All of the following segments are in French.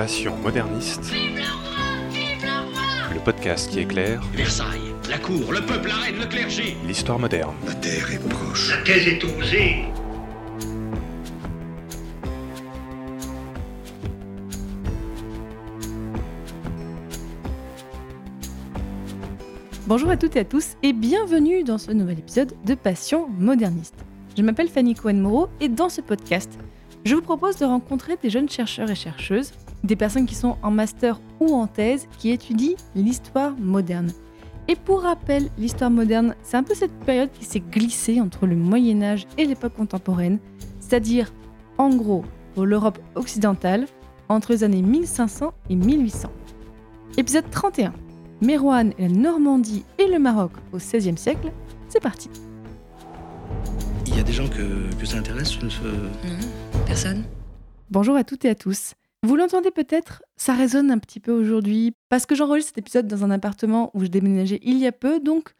Passion moderniste. Le podcast qui éclaire Versailles, la cour, le peuple, la reine, le clergé. l'histoire moderne. La terre est proche. La thèse est osée. Bonjour à toutes et à tous et bienvenue dans ce nouvel épisode de Passion moderniste. Je m'appelle Fanny Cohen-Moreau et dans ce podcast, je vous propose de rencontrer des jeunes chercheurs et chercheuses, des personnes qui sont en master ou en thèse qui étudient l'histoire moderne. Et pour rappel, l'histoire moderne, c'est un peu cette période qui s'est glissée entre le Moyen Âge et l'époque contemporaine, c'est-à-dire en gros pour l'Europe occidentale entre les années 1500 et 1800. Épisode 31. Mérouane et la Normandie et le Maroc au XVIe siècle, c'est parti. Il y a des gens que, que ça intéresse ce- Non, personne. Bonjour à toutes et à tous. Vous l'entendez peut-être, ça résonne un petit peu aujourd'hui parce que j'enregistre cet épisode dans un appartement où je déménageais il y a peu, donc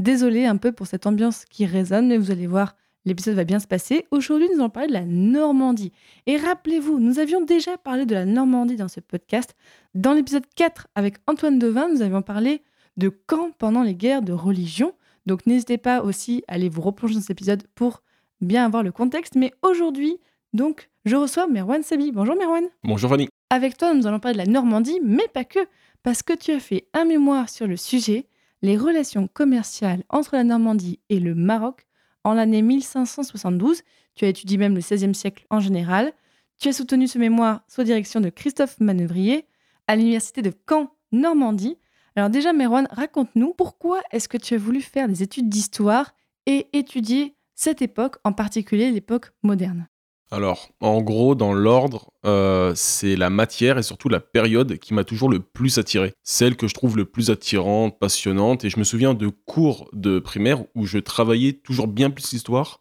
désolé un peu pour cette ambiance qui résonne, mais vous allez voir, l'épisode va bien se passer. Aujourd'hui, nous allons parler de la Normandie. Et rappelez-vous, nous avions déjà parlé de la Normandie dans ce podcast. Dans l'épisode 4 avec Antoine Devin, nous avions parlé de quand pendant les guerres de religion. Donc n'hésitez pas aussi à aller vous replonger dans cet épisode pour bien avoir le contexte. Mais aujourd'hui, donc, je reçois Merwan Sabi. Bonjour Merwan. Bonjour Fanny. Avec toi, nous allons parler de la Normandie, mais pas que, parce que tu as fait un mémoire sur le sujet, les relations commerciales entre la Normandie et le Maroc en l'année 1572. Tu as étudié même le XVIe siècle en général. Tu as soutenu ce mémoire sous direction de Christophe Manœuvrier à l'université de Caen, Normandie. Alors déjà, Merwan, raconte-nous pourquoi est-ce que tu as voulu faire des études d'histoire et étudier cette époque, en particulier l'époque moderne Alors, en gros, dans l'ordre, euh, c'est la matière et surtout la période qui m'a toujours le plus attiré. Celle que je trouve le plus attirante, passionnante. Et je me souviens de cours de primaire où je travaillais toujours bien plus l'histoire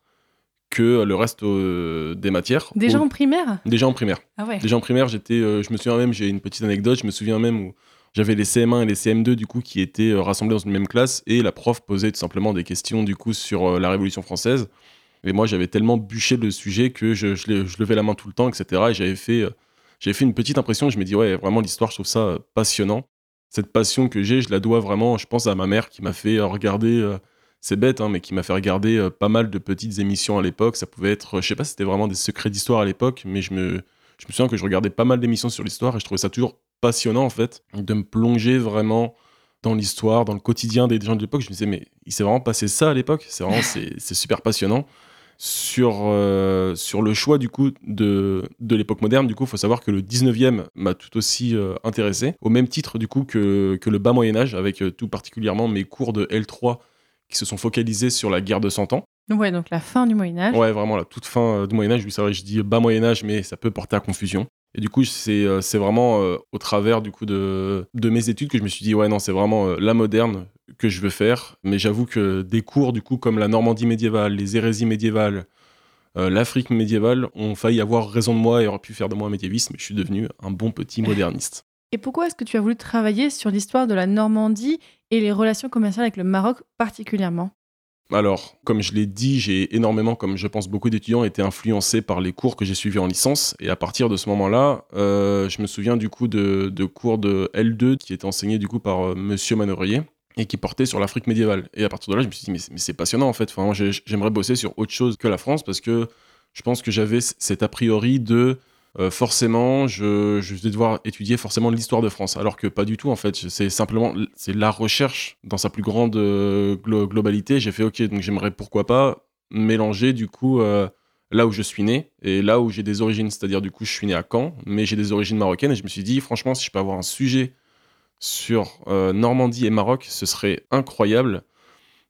que le reste euh, des matières. Déjà Où- en primaire? Déjà en primaire. Ah ouais. Déjà en primaire, j'étais, euh, je me souviens même, j'ai une petite anecdote, je me souviens même où j'avais les CM1 et les CM2 du coup qui étaient rassemblés dans une même classe et la prof posait tout simplement des questions du coup sur la Révolution française. Et moi, j'avais tellement bûché le sujet que je, je le- je levais la main tout le temps, etc. Et j'avais fait, euh, j'avais fait une petite impression. Je me dis ouais, vraiment l'histoire, je trouve ça euh, passionnant. Cette passion que j'ai, je la dois vraiment, je pense à ma mère qui m'a fait euh, regarder. c'est bête, hein, mais qui m'a fait regarder pas mal de petites émissions à l'époque. Ça pouvait être, je sais pas si c'était vraiment des secrets d'histoire à l'époque, mais je me, souviens que je regardais pas mal d'émissions sur l'histoire et je trouvais ça toujours passionnant en fait de me plonger vraiment dans l'histoire, dans le quotidien des gens de l'époque. Je me disais mais il s'est vraiment passé ça à l'époque. C'est vraiment c'est super passionnant. Sur, euh, sur le choix du coup de, de l'époque moderne, du coup, il faut savoir que le 19e m'a tout aussi euh, intéressé, au même titre du coup que, que le bas Moyen Âge, avec euh, tout particulièrement mes cours de L3 qui se sont focalisés sur la guerre de 100 ans. Ouais, donc la fin du Moyen Âge. Ouais, vraiment la toute fin du Moyen Âge. Oui, c'est vrai, je dis bas Moyen Âge, mais ça peut porter à confusion. Et du coup, c'est euh, vraiment euh, au travers du coup de, mes études que je me suis dit ouais non, c'est vraiment euh, la moderne que je veux faire. Mais j'avoue que des cours du coup comme la Normandie médiévale, les hérésies médiévales, l'Afrique médiévale ont failli avoir raison de moi et auraient pu faire de moi un médiéviste, mais je suis devenu un bon petit moderniste. Et pourquoi est-ce que tu as voulu travailler sur l'histoire de la Normandie et les relations commerciales avec le Maroc particulièrement? Alors, comme je l'ai dit, j'ai énormément, comme je pense beaucoup d'étudiants, été influencé par les cours que j'ai suivis en licence. Et à partir de ce moment-là, euh, je me souviens du coup de, cours de L2 qui étaient enseignés du coup par euh, Monsieur Manœuvrier et qui portaient sur l'Afrique médiévale. Et à partir de là, je me suis dit, mais, c'est- mais c'est passionnant en fait. Enfin, j'aimerais bosser sur autre chose que la France parce que je pense que j'avais cet a priori de euh, forcément, je, je vais devoir étudier forcément l'histoire de France, alors que pas du tout en fait. C'est simplement c'est la recherche dans sa plus grande euh, glo- globalité. J'ai fait ok, donc j'aimerais pourquoi pas mélanger du coup euh, là où je suis né et là où j'ai des origines, c'est-à-dire du coup je suis né à Caen, mais j'ai des origines marocaines et je me suis dit franchement si je peux avoir un sujet sur Normandie et Maroc, ce serait incroyable.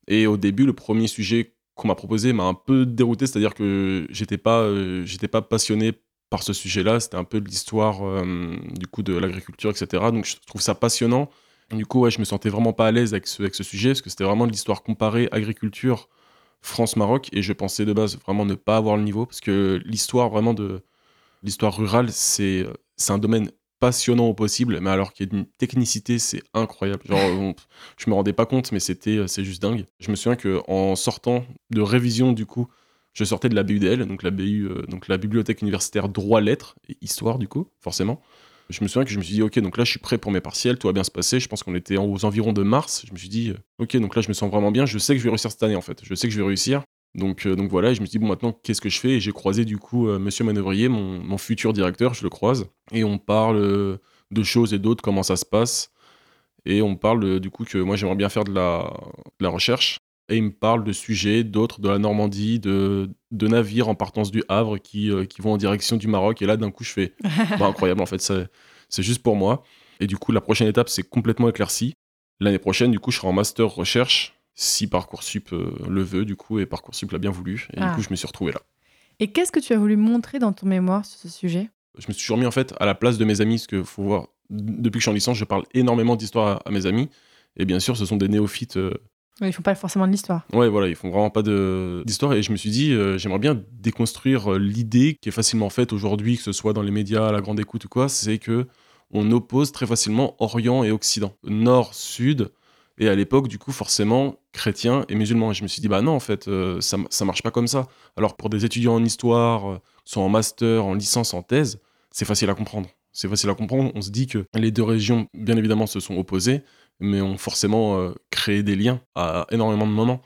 Et au début, le premier sujet qu'on m'a proposé m'a un peu dérouté, c'est-à-dire que j'étais pas, j'étais pas passionné par ce sujet-là. C'était un peu l'histoire euh, du coup de l'agriculture, etc. Donc je trouve ça passionnant. Du coup, ouais, je me sentais vraiment pas à l'aise avec ce, avec ce sujet parce que c'était vraiment l'histoire comparée agriculture France-Maroc et je pensais de base vraiment ne pas avoir le niveau parce que l'histoire vraiment de l'histoire rurale, c'est un domaine passionnant au possible, mais alors qu'il y a une technicité, c'est incroyable. Je me rendais pas compte, mais c'était, c'est juste dingue. Je me souviens que en sortant de révision, du coup, je sortais de la BUDL, donc la BU, euh, donc la bibliothèque universitaire droit lettres et histoire, du coup, forcément. Je me souviens que je me suis dit, ok, donc là, je suis prêt pour mes partiels, tout va bien se passer. Je pense qu'on était aux environs de mars. Je me suis dit, euh, ok, donc là, je me sens vraiment bien. Je sais que je vais réussir cette année, en fait. Je sais que je vais réussir. Donc, euh, donc voilà, je me suis dit, bon, maintenant, qu'est-ce que je fais? Et j'ai croisé, du coup, monsieur Manœuvrier, mon, futur directeur, je le croise. Et on parle de choses et d'autres, comment ça se passe. Et on parle, du coup, que moi, j'aimerais bien faire de la recherche. Et il me parle de sujets, d'autres, de la Normandie, de, de navires en partance du Havre qui, euh, qui vont en direction du Maroc. Et là, d'un coup, je fais, bah, incroyable, en fait, c'est juste pour moi. Et du coup, la prochaine étape, c'est complètement éclairci. L'année prochaine, du coup, je serai en master recherche, si Parcoursup euh, le veut, du coup, et Parcoursup l'a bien voulu. Et Ah. du coup, je me suis retrouvé là. Et qu'est-ce que tu as voulu montrer dans ton mémoire sur ce sujet? Je me suis toujours mis, en fait, à la place de mes amis, parce que faut voir, depuis que je suis en licence, je parle énormément d'histoire à, à mes amis. Et bien sûr, ce sont des néophytes. euh, Ouais, Ils font pas forcément de l'histoire. Ouais, voilà, ils font vraiment pas d'histoire. Et je me suis dit, euh, j'aimerais bien déconstruire euh, l'idée qui est facilement faite aujourd'hui, que ce soit dans les médias, à la grande écoute ou quoi, c'est que on oppose très facilement Orient et Occident, Nord, Sud, et à l'époque, du coup, forcément, chrétiens et musulmans. Et je me suis dit, bah non, en fait, euh, ça, ça marche pas comme ça. Alors, pour des étudiants en histoire, euh, soit en master, en licence, en thèse, c'est facile à comprendre. C'est facile à comprendre. On se dit que les deux régions, bien évidemment, se sont opposées, mais ont forcément euh, créé des liens à énormément de moments.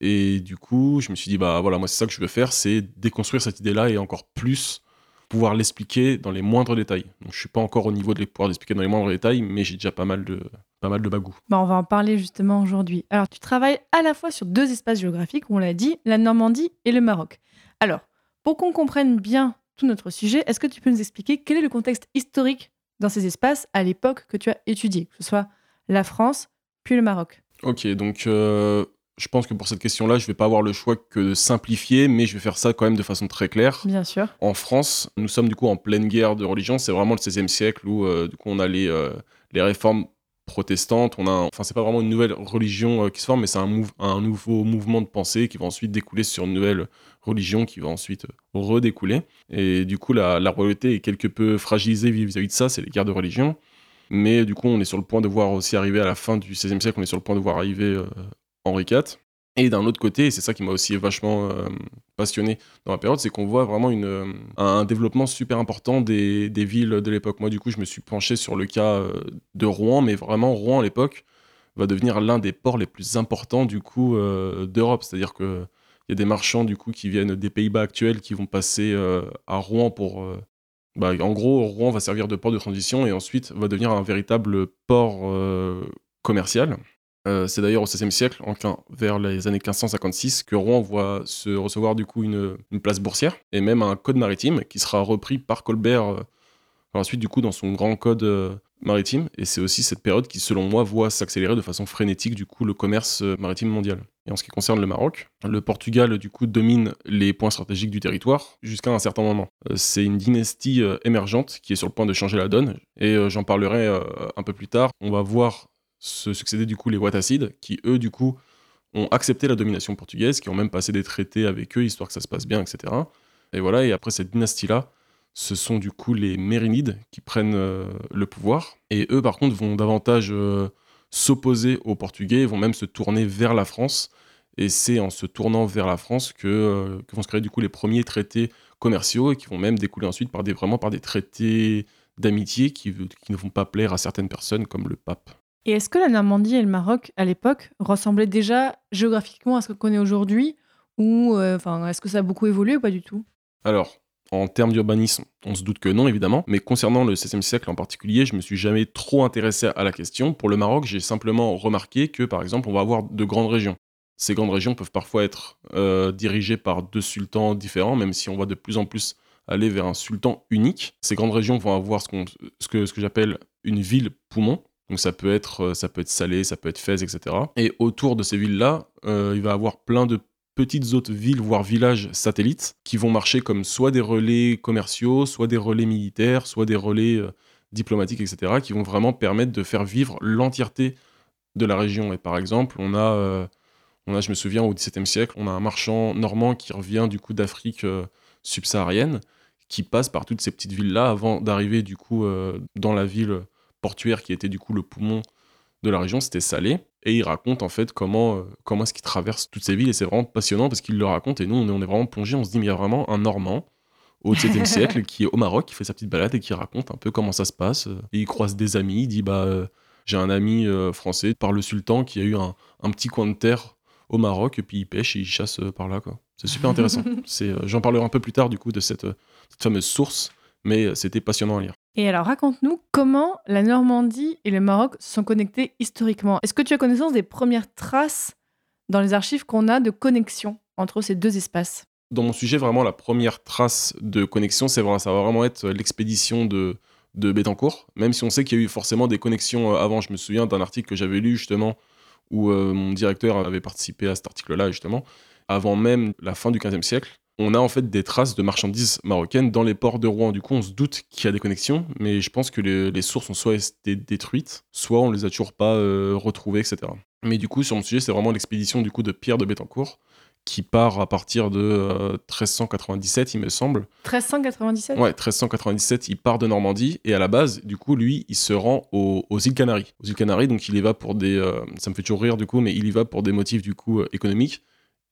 Et du coup, je me suis dit, bah voilà, moi, c'est ça que je veux faire, c'est déconstruire cette idée-là et encore plus pouvoir l'expliquer dans les moindres détails. Donc, je suis pas encore au niveau de pouvoir l'expliquer dans les moindres détails, mais j'ai déjà pas mal de, pas mal de bagou. Bah, on va en parler justement aujourd'hui. Alors, tu travailles à la fois sur deux espaces géographiques, on l'a dit, la Normandie et le Maroc. Alors, pour qu'on comprenne bien tout notre sujet, est-ce que tu peux nous expliquer quel est le contexte historique dans ces espaces à l'époque que tu as étudié, que ce soit la France puis le Maroc Ok, donc euh, je pense que pour cette question-là, je vais pas avoir le choix que de simplifier, mais je vais faire ça quand même de façon très claire. Bien sûr. En France, nous sommes du coup en pleine guerre de religion. C'est vraiment le XVIe siècle où euh, du coup on a les, euh, les réformes protestantes. On a, un- enfin c'est pas vraiment une nouvelle religion qui se forme, mais c'est un, un nouveau mouvement de pensée qui va ensuite découler sur une nouvelle religion qui va ensuite redécouler. Et du coup la, la royauté est quelque peu fragilisée vis-à-vis de ça. C'est les guerres de religion. Mais du coup on est sur le point de voir aussi arriver à la fin du XVIe siècle, on est sur le point de voir arriver euh, Henri IV. Et d'un autre côté, et c'est ça qui m'a aussi vachement euh, passionné dans la période, c'est qu'on voit vraiment une, euh, un développement super important des, des villes de l'époque. Moi, du coup, je me suis penché sur le cas de Rouen, mais vraiment, Rouen, à l'époque, va devenir l'un des ports les plus importants, du coup, d'Europe. C'est-à-dire que il y a des marchands, du coup, qui viennent des Pays-Bas actuels, qui vont passer à Rouen pour... bah, en gros, Rouen va servir de port de transition et ensuite va devenir un véritable port euh, commercial. Euh, c'est d'ailleurs au XVIe siècle, en, vers les années 1556, que Rouen voit se recevoir du coup une, place boursière et même un code maritime qui sera repris par Colbert euh, par la suite du coup dans son grand code maritime. Et c'est aussi cette période qui, selon moi, voit s'accélérer de façon frénétique du coup le commerce maritime mondial. Et en ce qui concerne le Maroc, le Portugal du coup domine les points stratégiques du territoire jusqu'à un certain moment. Euh, c'est une dynastie euh, émergente qui est sur le point de changer la donne et euh, j'en parlerai un peu plus tard. On va voir se succéder du coup les Ouattacides, qui eux du coup ont accepté la domination portugaise, qui ont même passé des traités avec eux, histoire que ça se passe bien, etc. Et voilà, et après cette dynastie-là, ce sont du coup les Mérinides qui prennent le pouvoir, et eux par contre vont davantage s'opposer aux Portugais, vont même se tourner vers la France, et c'est en se tournant vers la France que, euh, que vont se créer du coup les premiers traités commerciaux, et qui vont même découler ensuite par des, vraiment par des traités d'amitié qui, qui ne vont pas plaire à certaines personnes comme le pape. Et est-ce que la Normandie et le Maroc, à l'époque, ressemblaient déjà géographiquement à ce qu'on connaît aujourd'hui Ou euh, est-ce que ça a beaucoup évolué ou pas du tout? Alors, en termes d'urbanisme, on se doute que non, évidemment. Mais concernant le XVIe siècle en particulier, je me suis jamais trop intéressé à la question. Pour le Maroc, j'ai simplement remarqué que, par exemple, on va avoir de grandes régions. Ces grandes régions peuvent parfois être euh, dirigées par deux sultans différents, même si on va de plus en plus aller vers un sultan unique. Ces grandes régions vont avoir ce, que, j'appelle une ville poumon. Donc ça peut être euh, ça peut être Salé, ça peut être Fès, etc. Et autour de ces villes-là, euh, il va avoir plein de petites autres villes, voire villages satellites, qui vont marcher comme soit des relais commerciaux, soit des relais militaires, soit des relais diplomatiques, etc., qui vont vraiment permettre de faire vivre l'entièreté de la région. Et par exemple, on a, on a je me souviens, au XVIIe siècle, on a un marchand normand qui revient du coup d'Afrique euh, subsaharienne, qui passe par toutes ces petites villes-là avant d'arriver du coup euh, dans la ville portuaire qui était du coup le poumon de la région, c'était Salé. Et il raconte en fait comment, euh, comment est-ce qu'il traverse toutes ces villes. Et c'est vraiment passionnant parce qu'il le raconte. Et nous, on est, on est vraiment plongé. On se dit, mais il y a vraiment un Normand au XVIIe siècle, qui est au Maroc, qui fait sa petite balade et qui raconte un peu comment ça se passe. Et il croise des amis, il dit bah j'ai un ami français par le sultan qui a eu un, un petit coin de terre au Maroc et puis il pêche et il chasse euh, par là quoi. C'est super intéressant. C'est, euh, j'en parlerai un peu plus tard du coup de cette, euh, cette fameuse source, mais c'était passionnant à lire. Et alors, raconte-nous comment la Normandie et le Maroc sont connectés historiquement. Est-ce que tu as connaissance des premières traces dans les archives qu'on a de connexion entre ces deux espaces? Dans mon sujet, vraiment la première trace de connexion, c'est vraiment, ça va vraiment être l'expédition de de même si on sait qu'il y a eu forcément des connexions avant. Je me souviens d'un article que j'avais lu justement où euh, mon directeur avait participé à cet article-là justement, avant même la fin du XVe siècle. On a en fait des traces de marchandises marocaines dans les ports de Rouen. Du coup, on se doute qu'il y a des connexions, mais je pense que les, sources ont soit été détruites, soit on les a toujours pas euh, retrouvées, etc. Mais du coup, sur mon sujet, c'est vraiment l'expédition du coup de Pierre de Bétancourt qui part à partir de euh, 1397, il me semble. 1397 Ouais, 1397, il part de Normandie et à la base, du coup, lui, il se rend aux, aux îles Canaries. Aux îles Canaries, donc il y va pour des. euh, ça me fait toujours rire du coup, mais il y va pour des motifs du coup euh, économiques.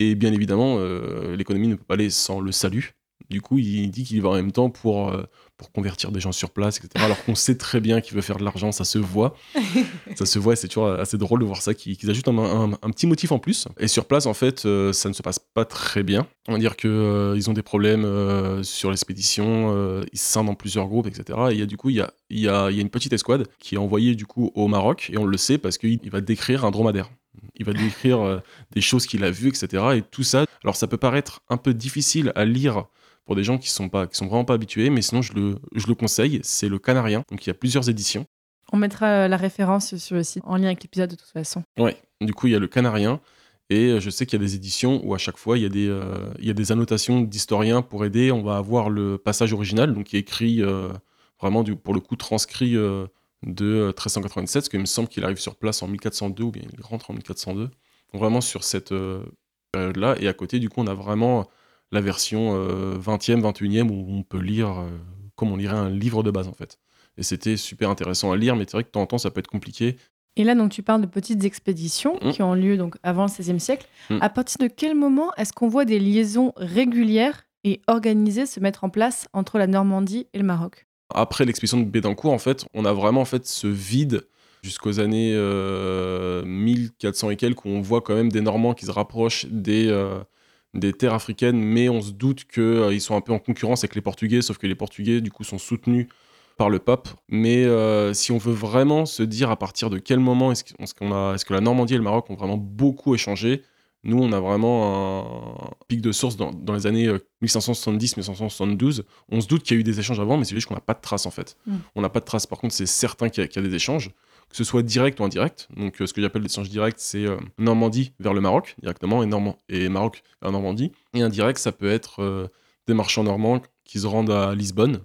Et bien évidemment, euh, l'économie ne peut pas aller sans le salut. Du coup, il dit qu'il y va en même temps pour, pour convertir des gens sur place, etc. Alors qu'on sait très bien qu'il veut faire de l'argent, ça se voit. ça se voit et c'est toujours assez drôle de voir ça, qu'ils ajoutent un, un- un petit motif en plus. Et sur place, en fait, euh, ça ne se passe pas très bien. On va dire qu'ils ont des problèmes euh, sur l'expédition, euh, ils se scindent en plusieurs groupes, etc. Et y a du coup, il y a, y, a, il y a une petite escouade qui est envoyée du coup au Maroc, et on le sait parce qu'il il va décrire un dromadaire. Il va décrire euh, des choses qu'il a vues, etc. Et tout ça, alors ça peut paraître un peu difficile à lire pour des gens qui sont pas, qui sont vraiment pas habitués, mais sinon je le, je le conseille. C'est le Canarien, donc il y a plusieurs éditions. On mettra la référence sur le site en lien avec l'épisode de toute façon. Ouais. Du coup, il y a le Canarien. Et euh, je sais qu'il y a des éditions où à chaque fois, il y a des, euh, il y a des annotations d'historiens pour aider. On va avoir le passage original, donc qui est écrit euh, vraiment, du, pour le coup, transcrit euh, de euh, 1397, parce qu'il me semble qu'il arrive sur place en 1402, ou bien il rentre en 1402. Donc vraiment sur cette euh, période-là. Et à côté, du coup, on a vraiment la version euh, 20e, 21e, où on peut lire euh, comme on lirait un livre de base, en fait. Et c'était super intéressant à lire, mais c'est vrai que de temps en temps, ça peut être compliqué. Et là, donc, tu parles de petites expéditions Mm. qui ont lieu donc avant le XVIe siècle. Mm. À partir de quel moment est-ce qu'on voit des liaisons régulières et organisées se mettre en place entre la Normandie et le Maroc? Après l'expédition de Bédancourt, en fait, on a vraiment en fait ce vide jusqu'aux années euh, 1400 et quelques où on voit quand même des Normands qui se rapprochent des, euh, des terres africaines, mais on se doute qu'ils sont un peu en concurrence avec les Portugais, sauf que les Portugais, du coup, sont soutenus par le pape. Mais euh, si on veut vraiment se dire à partir de quel moment est-ce qu'on- a- est-ce que la Normandie et le Maroc ont vraiment beaucoup échangé, nous, on a vraiment un pic de source dans, dans les années euh, 1570-1572. On se doute qu'il y a eu des échanges avant, mais c'est juste qu'on n'a pas de traces en fait. Mm. On n'a pas de traces. Par contre, c'est certain qu'il y, a- qu'il y a des échanges, que ce soit direct ou indirect. Donc, euh, ce que j'appelle des échanges directs, c'est euh, Normandie vers le Maroc directement et, Normand et Maroc vers Normandie. Et indirect, ça peut être euh, des marchands normands qui se rendent à Lisbonne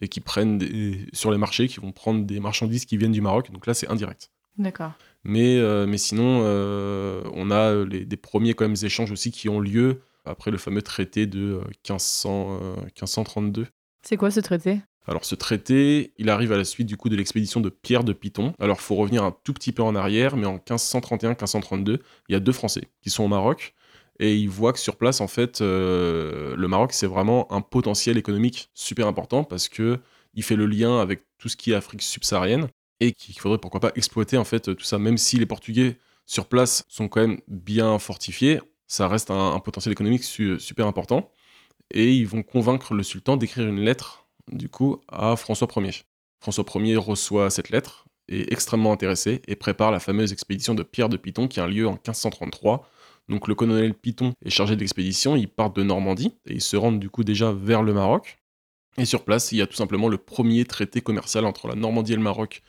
et qui prennent des- sur les marchés, qui vont prendre des marchandises qui viennent du Maroc. Donc là, c'est indirect. D'accord. Mais, euh, mais sinon, euh, on a les- des premiers quand même échanges aussi qui ont lieu après le fameux traité de euh, 1500, euh, 1532. C'est quoi ce traité? Alors ce traité, il arrive à la suite du coup de l'expédition de Pierre de Piton. Alors faut revenir un tout petit peu en arrière, mais en 1531-1532, il y a deux Français qui sont au Maroc. Et ils voient que sur place, en fait, euh, le Maroc c'est vraiment un potentiel économique super important parce que il fait le lien avec tout ce qui est Afrique subsaharienne et qu'il faudrait pourquoi pas exploiter en fait tout ça, même si les Portugais sur place sont quand même bien fortifiés, ça reste un, potentiel économique su- super important. Et ils vont convaincre le sultan d'écrire une lettre du coup à François Ier. François Ier reçoit cette lettre, est extrêmement intéressé et prépare la fameuse expédition de Pierre de Piton qui a lieu en 1533. Donc le colonel Piton est chargé d'expédition, il part de Normandie et ils se rendent du coup déjà vers le Maroc. Et sur place, il y a tout simplement le premier traité commercial entre la Normandie et le Maroc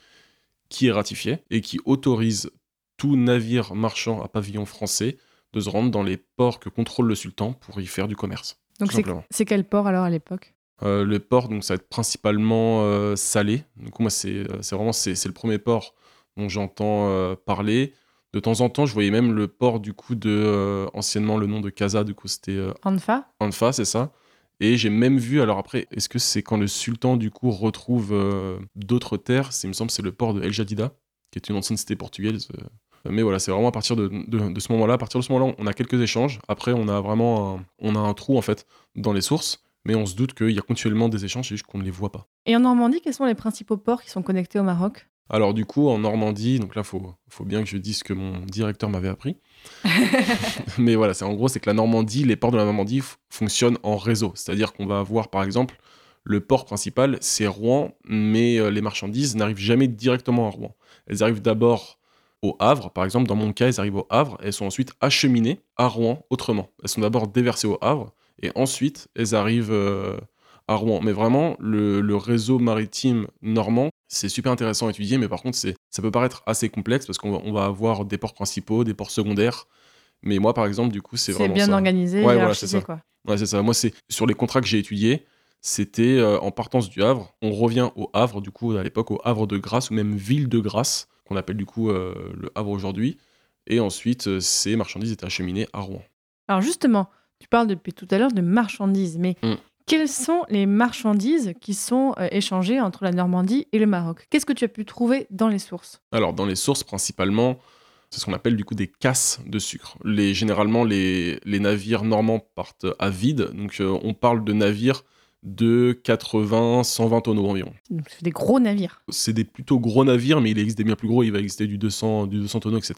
qui est ratifié et qui autorise tout navire marchand à pavillon français de se rendre dans les ports que contrôle le sultan pour y faire du commerce. Donc c'est quel port alors à l'époque? Le port, donc ça va être principalement euh, salé. Du coup, moi, c'est euh, vraiment c'est le premier port dont j'entends euh, parler. De temps en temps, je voyais même le port du coup de euh, anciennement le nom de Casa. Du coup, c'était euh, Anfa Anfa, c'est ça. Et j'ai même vu, alors après, est-ce que c'est quand le sultan du coup retrouve euh, d'autres terres? C'est, il me semble, c'est le port de El Jadida, qui est une ancienne cité portugaise. euh. Mais voilà, c'est vraiment à partir de, de- de ce moment-là. À partir de ce moment-là, on a quelques échanges. Après, on a vraiment un, on a un trou en fait dans les sources. Mais on se doute qu'il y a continuellement des échanges, c'est juste qu'on ne les voit pas. Et en Normandie, quels sont les principaux ports qui sont connectés au Maroc? Alors du coup, en Normandie, donc là, il faut, faut bien que je dise ce que mon directeur m'avait appris. Mais voilà, c'est en gros, c'est que la Normandie, les ports de la Normandie fonctionnent en réseau. C'est-à-dire qu'on va avoir, par exemple, le port principal, c'est Rouen, mais euh, les marchandises n'arrivent jamais directement à Rouen. Elles arrivent d'abord au Havre, par exemple, dans mon cas, elles arrivent au Havre, elles sont ensuite acheminées à Rouen autrement. Elles sont d'abord déversées au Havre, et ensuite, elles arrivent euh, à Rouen. Mais vraiment, le, le réseau maritime normand, c'est super intéressant à étudier, mais par contre, c'est, ça peut paraître assez complexe parce qu'on va, avoir des ports principaux, des ports secondaires. Mais moi, par exemple, du coup, c'est C'est vraiment bien ça. organisé, Ouais, voilà, c'est ça. quoi. Ouais, c'est ça. Moi, c'est sur les contrats que j'ai étudiés, c'était euh, en partance du Havre. On revient au Havre, du coup, à l'époque, au Havre de Grasse, ou même Ville de Grasse, qu'on appelle du coup euh, le Havre aujourd'hui. Et ensuite, ces marchandises étaient acheminées à Rouen. Alors justement, tu parles depuis tout à l'heure de marchandises, mais Mm. quelles sont les marchandises qui sont euh, échangées entre la Normandie et le Maroc? Qu'est-ce que tu as pu trouver dans les sources? Alors, dans les sources, principalement, c'est ce qu'on appelle du coup des casses de sucre. Les, généralement, les, les navires normands partent à vide. Donc, euh, on parle de navires de 80-120 tonneaux environ. Donc, C'est des gros navires. c'est des plutôt gros navires, mais il existe des bien plus gros. Il va exister du 200, du 200 tonneaux, etc.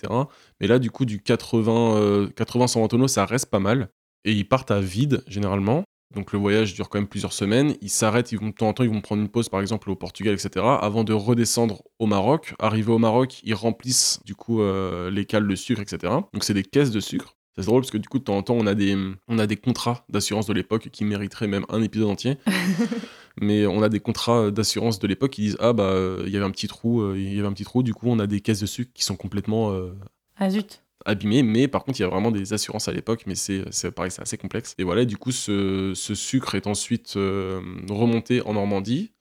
Mais là, du coup, du 80, euh, 80-120 tonneaux, ça reste pas mal. Et ils partent à vide, généralement. Donc le voyage dure quand même plusieurs semaines. Ils s'arrêtent, ils vont de temps en temps, ils vont prendre une pause, par exemple, au Portugal, etc. Avant de redescendre au Maroc. Arrivés au Maroc, ils remplissent, du coup, euh, les cales de sucre, etc. Donc c'est des caisses de sucre. C'est drôle parce que du coup, de temps en temps, on a des, on a des contrats d'assurance de l'époque qui mériteraient même un épisode entier. Mais on a des contrats d'assurance de l'époque qui disent ah bah euh, il y avait un petit trou, euh, il y avait un petit trou. Du coup, on a des caisses de sucre qui sont complètement euh, Ah zut abîmées. Mais par contre, il y a vraiment des assurances à l'époque. Mais c'est pareil, c'est assez complexe. Et voilà, du coup, ce, ce sucre est ensuite euh, remonté en Normandie.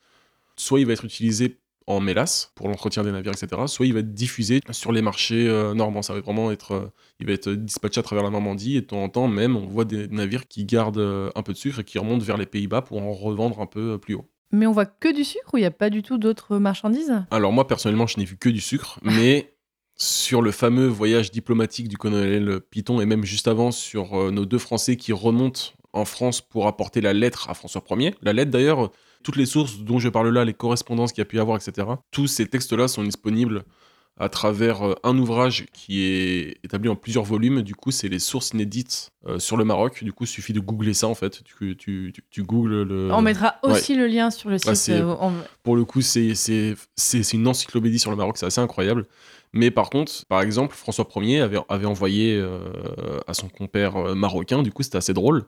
Soit il va être utilisé en mélasse pour l'entretien des navires, etc. Soit il va être diffusé sur les marchés euh, normands. Ça va vraiment être, euh, il va être dispatché à travers la Normandie et de temps en temps même, on voit des navires qui gardent un peu de sucre et qui remontent vers les Pays-Bas pour en revendre un peu plus haut. Mais on voit que du sucre ou il n'y a pas du tout d'autres marchandises? Alors moi personnellement, je n'ai vu que du sucre, mais sur le fameux voyage diplomatique du colonel Piton et même juste avant sur euh, nos deux Français qui remontent en France pour apporter la lettre à François Ier. La lettre d'ailleurs, toutes les sources dont je parle là, les correspondances qu'il y a pu y avoir, etc. Tous ces textes-là sont disponibles à travers euh, un ouvrage qui est établi en plusieurs volumes. Du coup, c'est les sources inédites euh, sur le Maroc. Du coup, il suffit de googler ça en fait. Tu, tu, tu, tu googles le. On mettra aussi le lien sur le site. Euh, on- Pour le coup, c'est une encyclopédie sur le Maroc, c'est assez incroyable. Mais par contre, par exemple, François Ier avait, avait envoyé euh, à son compère euh, marocain, du coup c'était assez drôle,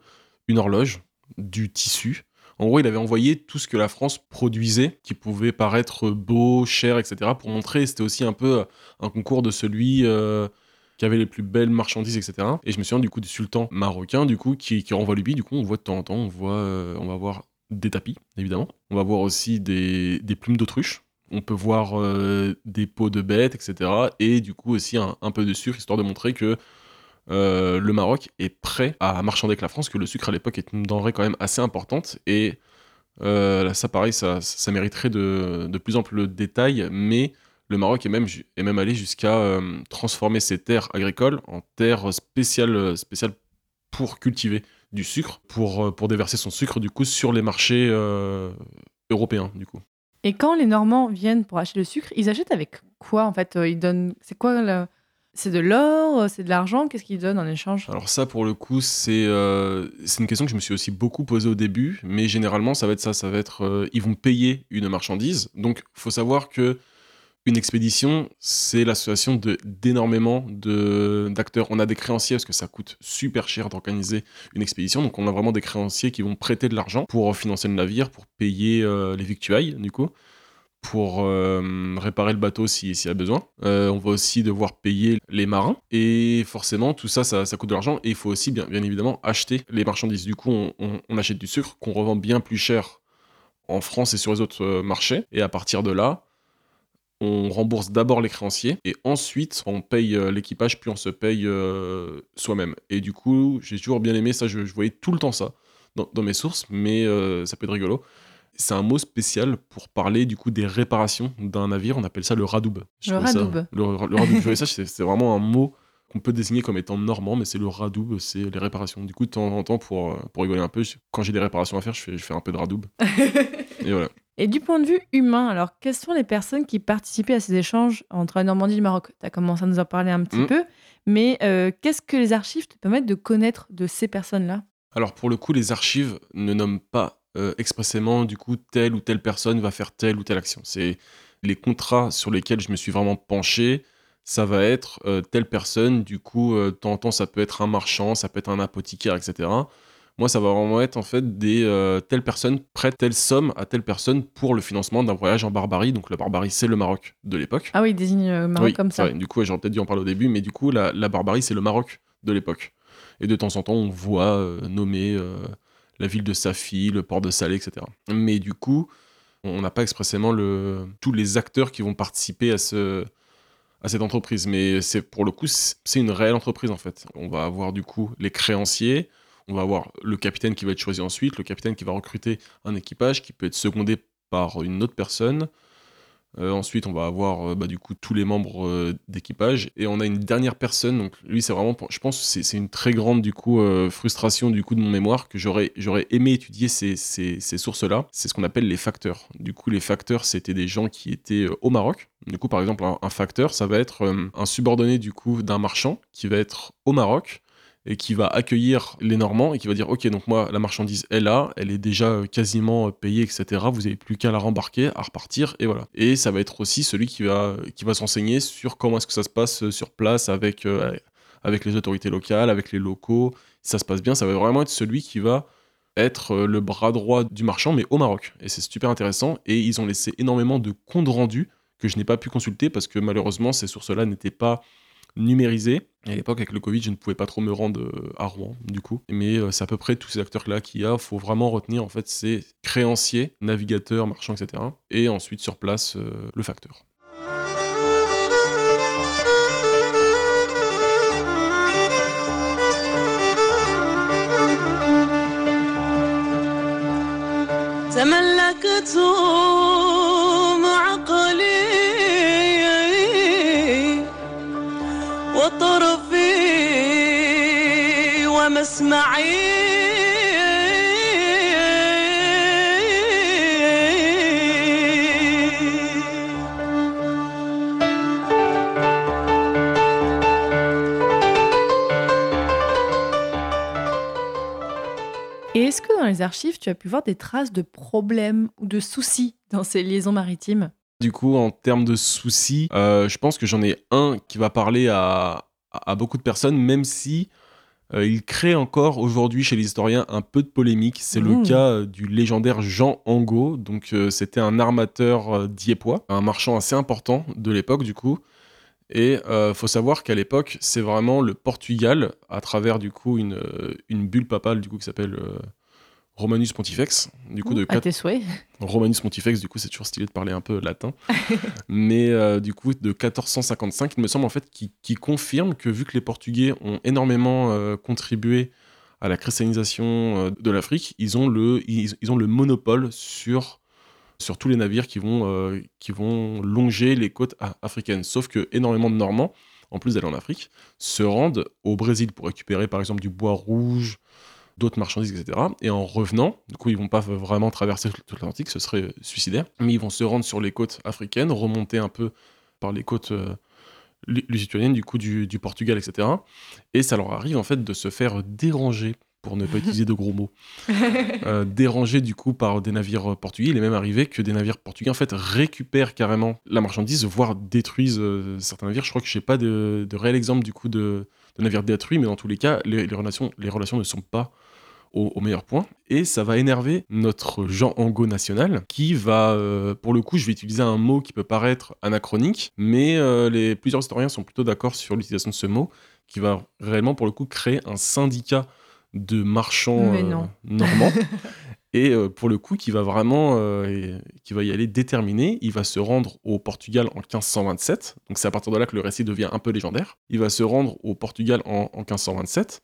une horloge, du tissu. En gros, il avait envoyé tout ce que la France produisait, qui pouvait paraître beau, cher, etc., pour montrer, c'était aussi un peu un concours de celui euh, qui avait les plus belles marchandises, etc. Et je me souviens du coup du sultan marocain, du coup, qui, qui renvoie lui, du coup, on voit de temps en temps, on, voit, euh, on va voir des tapis, évidemment. On va voir aussi des plumes d'autruche. On peut voir euh, des peaux de bêtes, etc. Et du coup aussi un, peu de sucre, histoire de montrer que euh, le Maroc est prêt à marchander avec la France, que le sucre à l'époque est une denrée quand même assez importante. Et euh, ça pareil, ça, mériterait de, de plus amples détails, mais le Maroc est même, allé jusqu'à transformer ses terres agricoles en terres spéciales, pour cultiver du sucre, pour, pour déverser son sucre du coup sur les marchés européens du coup. Et quand les Normands viennent pour acheter le sucre, ils achètent avec quoi en fait Euh, Ils donnent. C'est quoi C'est de l'or C'est de l'argent Qu'est-ce qu'ils donnent en échange? Alors ça, pour le coup, c'est euh, une question que je me suis aussi beaucoup posée au début, mais généralement, ça va être ça, ça va être, euh, ils vont payer une marchandise. Donc, faut savoir que une expédition, c'est l'association d'énormément d'acteurs. On a des créanciers parce que ça coûte super cher d'organiser une expédition, donc on a vraiment des créanciers qui vont prêter de l'argent pour financer le navire, pour payer euh, les victuailles, du coup pour euh, réparer le bateau si- s'il y a besoin. Euh, on va aussi devoir payer les marins. Et forcément, tout ça, ça, coûte de l'argent. Et il faut aussi, bien, évidemment, acheter les marchandises. Du coup, on, achète du sucre qu'on revend bien plus cher en France et sur les autres euh, marchés. Et à partir de là, on rembourse d'abord les créanciers et ensuite on paye euh, l'équipage puis on se paye euh, soi-même. Et du coup, j'ai toujours bien aimé ça, je, je voyais tout le temps ça dans, dans mes sources, mais euh, ça peut être rigolo. C'est un mot spécial pour parler du coup des réparations d'un navire, on appelle ça le radoub. Je Le trouvais ça- radoub. le, le radoub, ça, c'est vraiment un mot qu'on peut désigner comme étant normand, mais c'est le radoub, c'est les réparations. Du coup, de temps en temps, pour, pour rigoler un peu, quand j'ai des réparations à faire, je fais, je fais un peu de radoub. et voilà. Et du point de vue humain, alors quelles sont les personnes qui participaient à ces échanges entre la Normandie et le Maroc? Tu as commencé à nous en parler un petit Mm. peu, mais euh, qu'est-ce que les archives te permettent de connaître de ces personnes-là? Alors pour le coup, les archives ne nomment pas euh, expressément du coup telle ou telle personne va faire telle ou telle action. C'est les contrats sur lesquels je me suis vraiment penché. Ça va être euh, telle personne, du coup, de temps en temps, ça peut être un marchand, ça peut être un apothicaire, etc. Moi, ça va vraiment être en fait des euh, telle personne prête telle somme à telle personne pour le financement d'un voyage en Barbarie. Donc la Barbarie, c'est le Maroc de l'époque. Ah oui, ils désignent euh, Maroc Oui, comme ça. ouais, du coup, j'aurais peut-être dû en parler au début, mais du coup, la, la Barbarie, c'est le Maroc de l'époque. Et de temps en temps, on voit euh, nommer euh, la ville de Safi, le port de Salé, etc. Mais du coup, on n'a pas expressément le, tous les acteurs qui vont participer à, ce, à cette entreprise. Mais c'est pour le coup, c'est une réelle entreprise en fait. On va avoir du coup les créanciers, on va avoir le capitaine qui va être choisi ensuite, le capitaine qui va recruter un équipage qui peut être secondé par une autre personne. Euh, ensuite, on va avoir euh, bah, du coup tous les membres euh, d'équipage et on a une dernière personne. Donc lui, c'est vraiment, je pense, que c'est une très grande frustration du coup de mon mémoire que j'aurais aimé étudier ces, ces, ces sources-là. C'est ce qu'on appelle les facteurs. Du coup, les facteurs, c'était des gens qui étaient au Maroc. Du coup, par exemple, un, un facteur, ça va être un subordonné du coup d'un marchand qui va être au Maroc et qui va accueillir les Normands et qui va dire ok donc moi la marchandise est là, elle est déjà euh, quasiment euh, payée etc. Vous avez plus qu'à la rembarquer, à repartir et voilà. Et ça va être aussi celui qui va qui va s'enseigner sur comment est-ce que ça se passe euh, sur place avec euh, avec les autorités locales, avec les locaux. Si ça se passe bien, ça va vraiment être celui qui va être euh, le bras droit du marchand mais au Maroc. Et c'est super intéressant et ils ont laissé énormément de comptes rendus que je n'ai pas pu consulter parce que malheureusement ces sources-là n'étaient pas numérisées. Et à l'époque, avec le Covid, je ne pouvais pas trop me rendre euh, à Rouen, du coup. Mais euh, c'est à peu près tous ces acteurs-là qu'il y a. Il faut vraiment retenir, en fait, ces créanciers, navigateurs, marchands, etc. Et ensuite, sur place, euh, le facteur. تملكت Et est-ce que dans les archives, tu as pu voir des traces de problèmes ou de soucis dans ces liaisons maritimes? Du coup, en termes de soucis, euh, je pense que j'en ai un qui va parler à, beaucoup de personnes, même si euh, il crée encore aujourd'hui chez les historiens un peu de polémique. C'est le Mmh. cas euh, du légendaire Jean Angot. Donc, euh, c'était un armateur diepois, un marchand assez important de l'époque, du coup. Et faut savoir qu'à l'époque, c'est vraiment le Portugal, à travers du coup une, une bulle papale du coup qui s'appelle Romanus Pontifex, du coup de À tes souhaits. Romanus Pontifex, du coup, c'est toujours stylé de parler un peu latin. Mais euh, du coup, de 1455, il me semble en fait qui, qui confirme que vu que les Portugais ont énormément euh, contribué à la christianisation euh, de l'Afrique, ils ont le ils, ils ont le monopole sur sur tous les navires qui vont qui vont longer les côtes africaines. Sauf que énormément de Normands, en plus d'aller en Afrique, se rendent au Brésil pour récupérer par exemple du bois rouge, d'autres marchandises, etc. Et en revenant, du coup, ils vont pas vraiment traverser tout l'Atlantique, ce serait suicidaire, mais ils vont se rendre sur les côtes africaines, remonter un peu par les côtes euh, lu- lusitaniennes, du coup, du, du Portugal, etc. Et ça leur arrive, en fait, de se faire déranger, pour ne pas utiliser de gros mots, euh, déranger, du coup, par des navires portugais. Il est même arrivé que des navires portugais, en fait, récupèrent carrément la marchandise, voire détruisent euh, certains navires. Je crois que je n'ai pas de, de réel exemple, du coup, de, de navires détruits, mais dans tous les cas, les, les relations, les relations ne sont pas au, au meilleur point. Et ça va énerver notre Jean Angot national, qui va, euh, pour le coup, je vais utiliser un mot qui peut paraître anachronique, mais euh, les, plusieurs historiens sont plutôt d'accord sur l'utilisation de ce mot, qui va réellement, pour le coup, créer un syndicat de marchands euh, normands. Et pour le coup, qui va vraiment, qui va y aller déterminé, il va se rendre au Portugal en 1527. Donc c'est à partir de là que le récit devient un peu légendaire. Il va se rendre au Portugal en, en 1527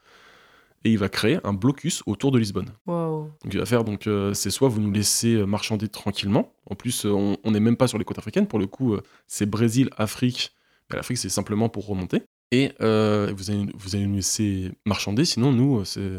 et il va créer un blocus autour de Lisbonne. Wow. Donc il va faire donc euh, c'est soit vous nous laissez euh, marchander tranquillement. En plus, euh, on n'est même pas sur les côtes africaines pour le coup. c'est Brésil, Afrique. Mais L'Afrique c'est simplement pour remonter. Et euh, vous, allez, vous allez nous laisser marchander, sinon nous, c'est,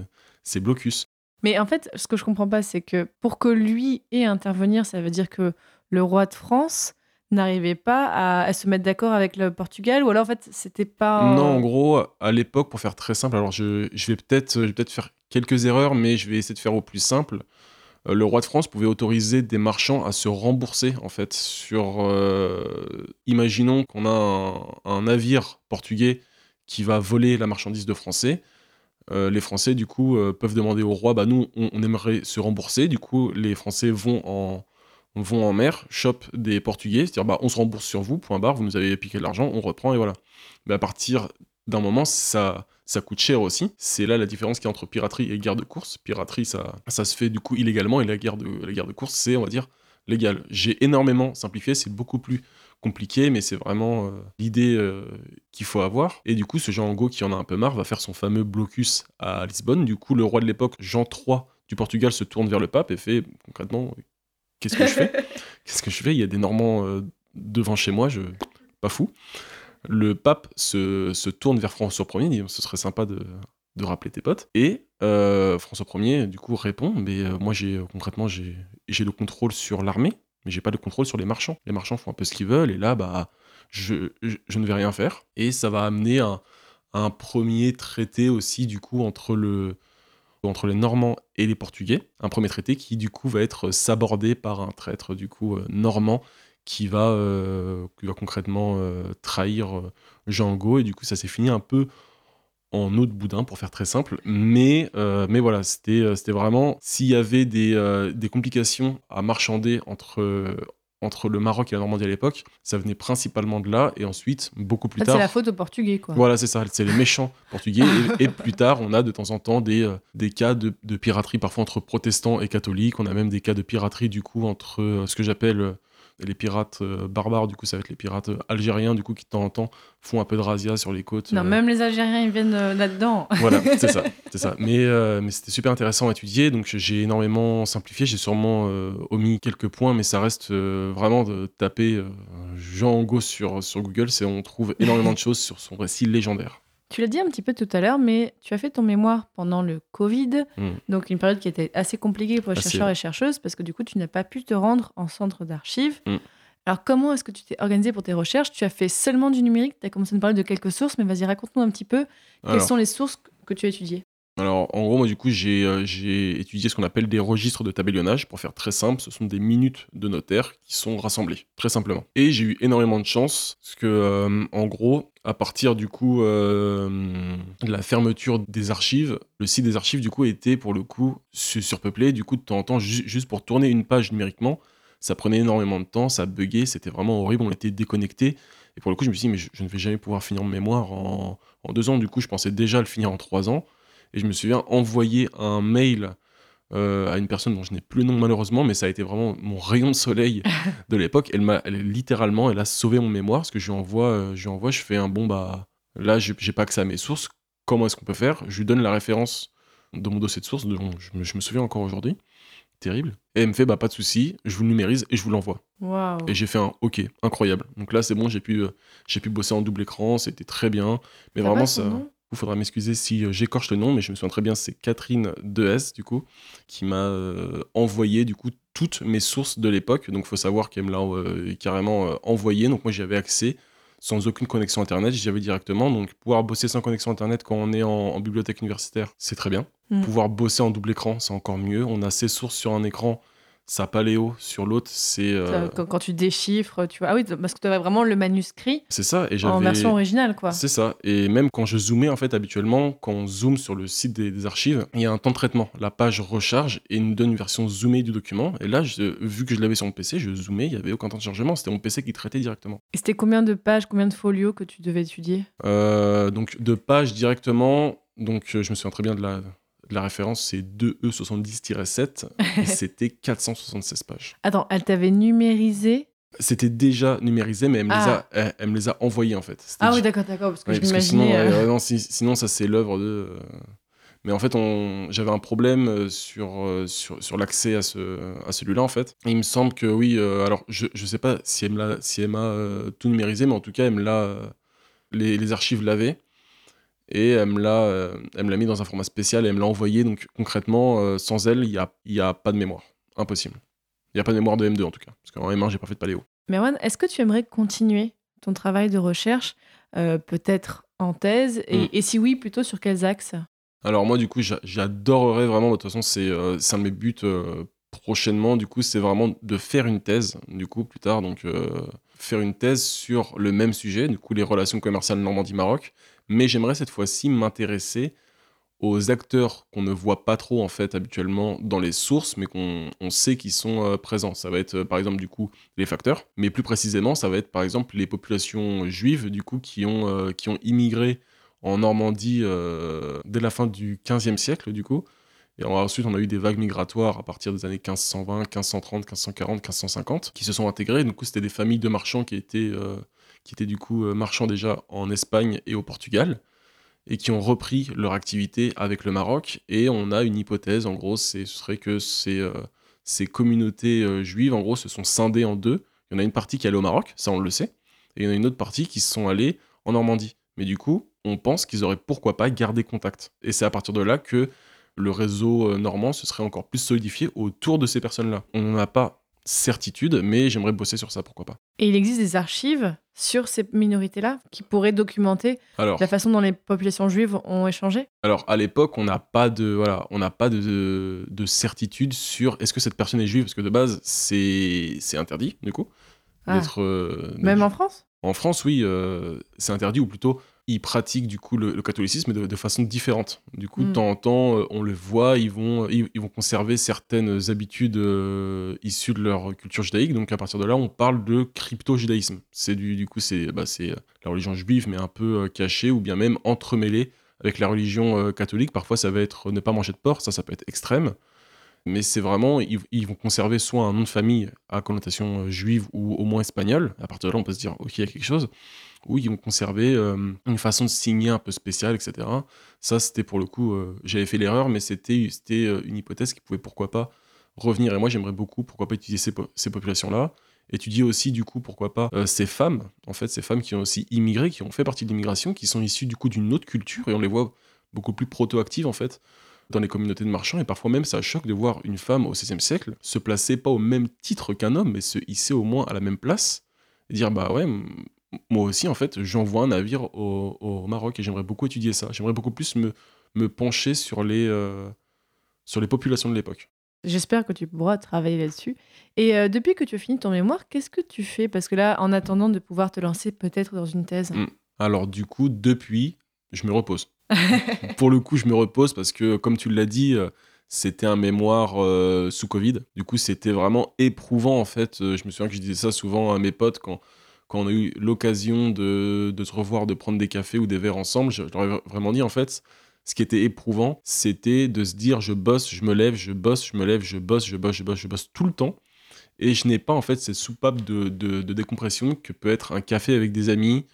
c'est blocus. Mais en fait, ce que je comprends pas, c'est que pour que lui ait à intervenir, ça veut dire que le roi de France n'arrivait pas à, se mettre d'accord avec le Portugal, ou alors en fait, c'était pas. Non, en gros, à l'époque, pour faire très simple, alors je, je vais peut-être peut-être faire quelques erreurs, mais je vais essayer de faire au plus simple. Euh, le roi de France pouvait autoriser des marchands à se rembourser, en fait, sur... euh, imaginons qu'on a un, navire portugais qui va voler la marchandise de Français. Euh, les Français, du coup, peuvent demander au roi, bah nous, on, on aimerait se rembourser. Du coup, les Français vont en, vont en mer, chopent des Portugais, c'est-à-dire, bah, on se rembourse sur vous, point barre, vous nous avez piqué de l'argent, on reprend, et voilà. Mais à partir d'un moment, ça, ça coûte cher aussi. C'est là la différence qu'il y a entre piraterie et guerre de course. Piraterie, ça, ça se fait du coup illégalement, et la guerre de, course, c'est, on va dire, légal. J'ai énormément simplifié, c'est beaucoup plus compliqué, mais c'est vraiment euh, l'idée euh, qu'il faut avoir. Et du coup, ce Angot qui en a un peu marre va faire son fameux blocus à Lisbonne. Du coup, le roi de l'époque, Jean III du Portugal, se tourne vers le pape et fait concrètement Qu'est-ce que je fais? Qu'est-ce que je fais? Il y a des Normands euh, devant chez moi, je pas fou. Le pape se, se tourne vers François Ier, dit ce serait sympa de, de rappeler tes potes. Et euh, François Ier, du coup, répond mais euh, moi, j'ai concrètement, j'ai le contrôle sur l'armée, mais j'ai pas le contrôle sur les marchands. Les marchands font un peu ce qu'ils veulent, et là, bah, je, je, je ne vais rien faire. Et ça va amener un, un premier traité aussi, du coup, entre le entre les Normands et les Portugais, un premier traité qui du coup va être sabordé par un traître du coup euh, normand qui va, euh, qui va concrètement euh, trahir euh, Angot et du coup ça s'est fini un peu en eau de boudin pour faire très simple. Mais, euh, mais voilà c'était euh, vraiment s'il y avait des, euh, des complications à marchander entre, euh, entre le Maroc et la Normandie à l'époque ça venait principalement de là et ensuite beaucoup plus En fait, c'est tard la faute aux Portugais, quoi. voilà, c'est ça, c'est les méchants portugais. Et, et plus tard, on a de temps en temps des, euh, des cas de, de piraterie, parfois entre protestants et catholiques. On a même des cas de piraterie, du coup, entre euh, ce que j'appelle les pirates euh, barbares, du coup, ça va être les pirates euh, algériens, du coup, qui de temps en temps font un peu de razzia sur les côtes. Non, euh, même les Algériens, ils viennent là-dedans. voilà, c'est ça, c'est ça. Mais, mais c'était super intéressant à étudier, donc j'ai énormément simplifié. J'ai sûrement omis quelques points, mais ça reste vraiment de taper Jean Angot sur, sur Google, c'est on trouve énormément de choses sur son récit légendaire. Tu l'as dit un petit peu tout à l'heure, mais tu as fait ton mémoire pendant le Covid, Mm. donc une période qui était assez compliquée pour les Assez, chercheurs et chercheuses, parce que du coup, tu n'as pas pu te rendre en centre d'archives. Mm. Alors, comment est-ce que tu t'es organisé pour tes recherches? Tu as fait seulement du numérique, tu as commencé à nous parler de quelques sources, mais vas-y, raconte-nous un petit peu quelles sont les sources que tu as étudiées. Alors, en gros, moi, du coup, j'ai euh, j'ai étudié ce qu'on appelle des registres de tabellionnage. Pour faire très simple, ce sont des minutes de notaire qui sont rassemblées, très simplement. Et j'ai eu énormément de chance, parce que, euh, en gros, à partir, du coup, euh, de la fermeture des archives, le site des archives, du coup, était, pour le coup, su- surpeuplé. Du coup, de temps en temps, ju- juste pour tourner une page numériquement, ça prenait énormément de temps, ça buguait, c'était vraiment horrible, on était déconnectés. Et pour le coup, je me suis dit, mais je, je ne vais jamais pouvoir finir mon mémoire en, en deux ans. Du coup, je pensais déjà le finir en trois ans. Et je me souviens envoyer un mail euh, à une personne dont je n'ai plus le nom malheureusement, mais ça a été vraiment mon rayon de soleil de l'époque. Elle m'a littéralement, elle a sauvé mon mémoire parce que je lui envoie, euh, je lui envoie, je fais un bon bah là j'ai pas accès à mes sources. Comment est-ce qu'on peut faire? Je lui donne la référence de mon dossier de source, dont je me, je me souviens encore aujourd'hui. Terrible. Et elle me fait bah pas de souci, je vous le numérise et je vous l'envoie. Et j'ai fait un OK, incroyable. Donc là c'est bon, j'ai pu, euh, j'ai pu bosser en double écran, c'était très bien. Mais vraiment ça. Il faudra m'excuser si euh, j'écorche le nom, mais je me souviens très bien, c'est Catherine Dehes, du coup, qui m'a euh, envoyé, du coup, toutes mes sources de l'époque. Donc, il faut savoir qu'elle me l'a euh, carrément euh, envoyé. Donc, moi, j'y avais accès sans aucune connexion Internet, j'y avais directement. Donc, pouvoir bosser sans connexion Internet quand on est en, en bibliothèque universitaire, c'est très bien. Mm. Pouvoir bosser en double écran, c'est encore mieux. On a ses sources sur un écran, sa paléo sur l'autre, c'est... euh, quand, quand tu déchiffres, tu vois. Ah oui, parce que tu avais vraiment le manuscrit c'est ça. Et en version originale, quoi. C'est ça. Et même quand je zoomais, en fait, habituellement, quand on zoome sur le site des, des archives, il y a un temps de traitement. La page recharge et nous donne une version zoomée du document. Et là, je- vu que je l'avais sur mon PC, je zoomais, il n'y avait aucun temps de chargement. C'était mon PC qui traitait directement. Et c'était combien de pages, combien de folios que tu devais étudier? Euh, donc, de pages directement, donc euh, je me souviens très bien de la, la référence, c'est 2E70-7. et c'était 476 pages. Attends, elle t'avait numérisé? C'était déjà numérisé, mais elle me, les, Ah. a, elle, elle me les a envoyés, en fait. Ah oui, d'accord, d'accord, parce que je parce sinon, euh, euh, non, si- sinon, ça c'est l'œuvre de. euh, Mais en fait, on... j'avais un problème sur, sur, sur l'accès à, ce... à celui-là, en fait. Et il me semble que oui, alors je, je sais pas si elle me l'a- si elle m'a tout numérisé, mais en tout cas, elle me l'a. les, les archives l'avaient. Et elle me l'a euh, mis dans un format spécial et elle me l'a envoyé. Donc concrètement, euh, sans elle, il n'y a, y a pas de mémoire. Impossible. Il n'y a pas de mémoire de M2 en tout cas. Parce qu'en M1, j'ai pas fait de paléo. Merwan, est-ce que tu aimerais continuer ton travail de recherche, euh, peut-être en thèse et, Mm. et si oui, plutôt sur quels axes? Alors moi, du coup, j'a- j'adorerais vraiment, de toute façon, c'est euh, un de mes buts prochainement, du coup, c'est vraiment de faire une thèse, du coup, plus tard, donc faire une thèse sur le même sujet, du coup, les relations commerciales Normandie-Maroc, mais j'aimerais cette fois-ci m'intéresser aux acteurs qu'on ne voit pas trop, en fait, habituellement dans les sources, mais qu'on on sait qu'ils sont euh, présents. Ça va être, euh, par exemple, du coup, les facteurs, mais plus précisément, ça va être, par exemple, les populations juives, du coup, qui ont, euh, qui ont immigré en Normandie dès la fin du 15e siècle, du coup. Et ensuite, on a eu des vagues migratoires à partir des années 1520, 1530, 1540, 1550, qui se sont intégrées. Du coup, c'était des familles de marchands qui étaient, qui étaient du coup euh, marchands déjà en Espagne et au Portugal, et qui ont repris leur activité avec le Maroc. Et on a une hypothèse, en gros, ce serait que ces, euh, communautés euh, juives, en gros, se sont scindées en deux. Il y en a une partie qui est allée au Maroc, ça on le sait, et il y en a une autre partie qui sont allées en Normandie. Mais du coup, on pense qu'ils auraient pourquoi pas gardé contact. Et c'est à partir de là que le réseau normand se serait encore plus solidifié autour de ces personnes-là. On n'en a pas certitude, mais j'aimerais bosser sur ça, pourquoi pas. Et il existe des archives sur ces minorités-là qui pourraient documenter Alors, la façon dont les populations juives ont échangé alors à l'époque, on n'a pas de voilà, on n'a pas de, de, de certitude sur est-ce que cette personne est juive, parce que de base, c'est c'est interdit du coup Ah. d'être euh, Même en France? En France, oui, euh, c'est interdit, ou plutôt, ils pratiquent du coup le, le catholicisme de, de façon différente. Du coup, de Mm. temps en temps, euh, on le voit, ils vont, ils, ils vont conserver certaines habitudes euh, issues de leur culture judaïque. Donc, à partir de là, on parle de crypto-judaïsme. C'est du, du coup, c'est bah, euh, la religion juive, mais un peu euh, cachée, ou bien même entremêlée avec la religion euh, catholique. Parfois, ça va être ne pas manger de porc, ça, ça peut être extrême. Mais c'est vraiment, ils, ils vont conserver soit un nom de famille à connotation euh, juive ou au moins espagnole. À partir de là, on peut se dire, ok, il y a quelque chose. Ou ils vont conserver euh, une façon de signer un peu spéciale, etc. Ça, c'était pour le coup, euh, j'avais fait l'erreur, mais c'était euh, une hypothèse qui pouvait pourquoi pas revenir. Et moi, j'aimerais beaucoup, pourquoi pas utiliser ces, po- ces populations-là. Étudier aussi, du coup, pourquoi pas ces femmes, en fait, ces femmes qui ont aussi immigré, qui ont fait partie de l'immigration, qui sont issues du coup d'une autre culture, et on les voit beaucoup plus proto-actives, en fait, dans les communautés de marchands. Et parfois même, ça choque de voir une femme au XVIe siècle se placer pas au même titre qu'un homme, mais se hisser au moins à la même place, dire, bah ouais, moi aussi, en fait, j'envoie un navire au, au Maroc, et j'aimerais beaucoup étudier ça. J'aimerais beaucoup plus me, me pencher sur les, euh, sur les populations de l'époque. J'espère que tu pourras travailler là-dessus. Et euh, depuis que tu as fini ton mémoire, qu'est-ce que tu fais? Parce que là, en attendant de pouvoir te lancer peut-être dans une thèse. Mm. Alors du coup, depuis, je me repose. Pour le coup, je me repose parce que, comme tu l'as dit, euh, c'était un mémoire euh, sous Covid. Du coup, c'était vraiment éprouvant en fait. Je me souviens que je disais ça souvent à mes potes quand, quand on a eu l'occasion de, de se revoir, de prendre des cafés ou des verres ensemble. Je, leur ai vraiment dit en fait, ce qui était éprouvant, c'était de se dire je bosse, je me lève, je bosse, je me lève, je bosse, je bosse, je bosse, je bosse tout le temps. Et je n'ai pas en fait cette soupape de, de, décompression que peut être un café avec des amis,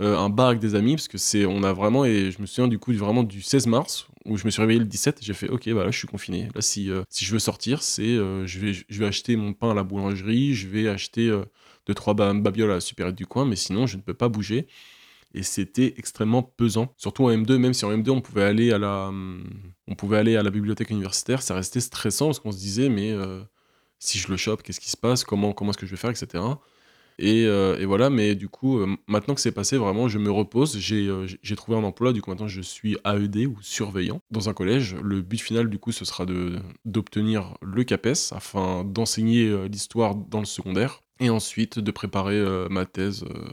euh, un bar avec des amis, parce que c'est, on a vraiment, et je me souviens du coup vraiment du 16 mars, où je me suis réveillé le 17, j'ai fait, ok, bah là je suis confiné. Là, si, euh, si je veux sortir, c'est, euh, je, vais, je vais acheter mon pain à la boulangerie, je vais acheter deux, trois ba- babioles à la supérette du coin, mais sinon je ne peux pas bouger. Et c'était extrêmement pesant, surtout en M2, même si en M2 on pouvait aller à la, hum, on pouvait aller à la bibliothèque universitaire, ça restait stressant parce qu'on se disait, mais euh, si je le chope, qu'est-ce qui se passe, comment, comment est-ce que je vais faire, etc. Et, euh, et voilà, mais du coup, euh, maintenant que c'est passé, vraiment, je me repose. J'ai trouvé un emploi, du coup, maintenant, je suis AED ou surveillant dans un collège. Le but final, du coup, ce sera d'obtenir le CAPES afin d'enseigner l'histoire dans le secondaire et ensuite de préparer euh, ma thèse. euh,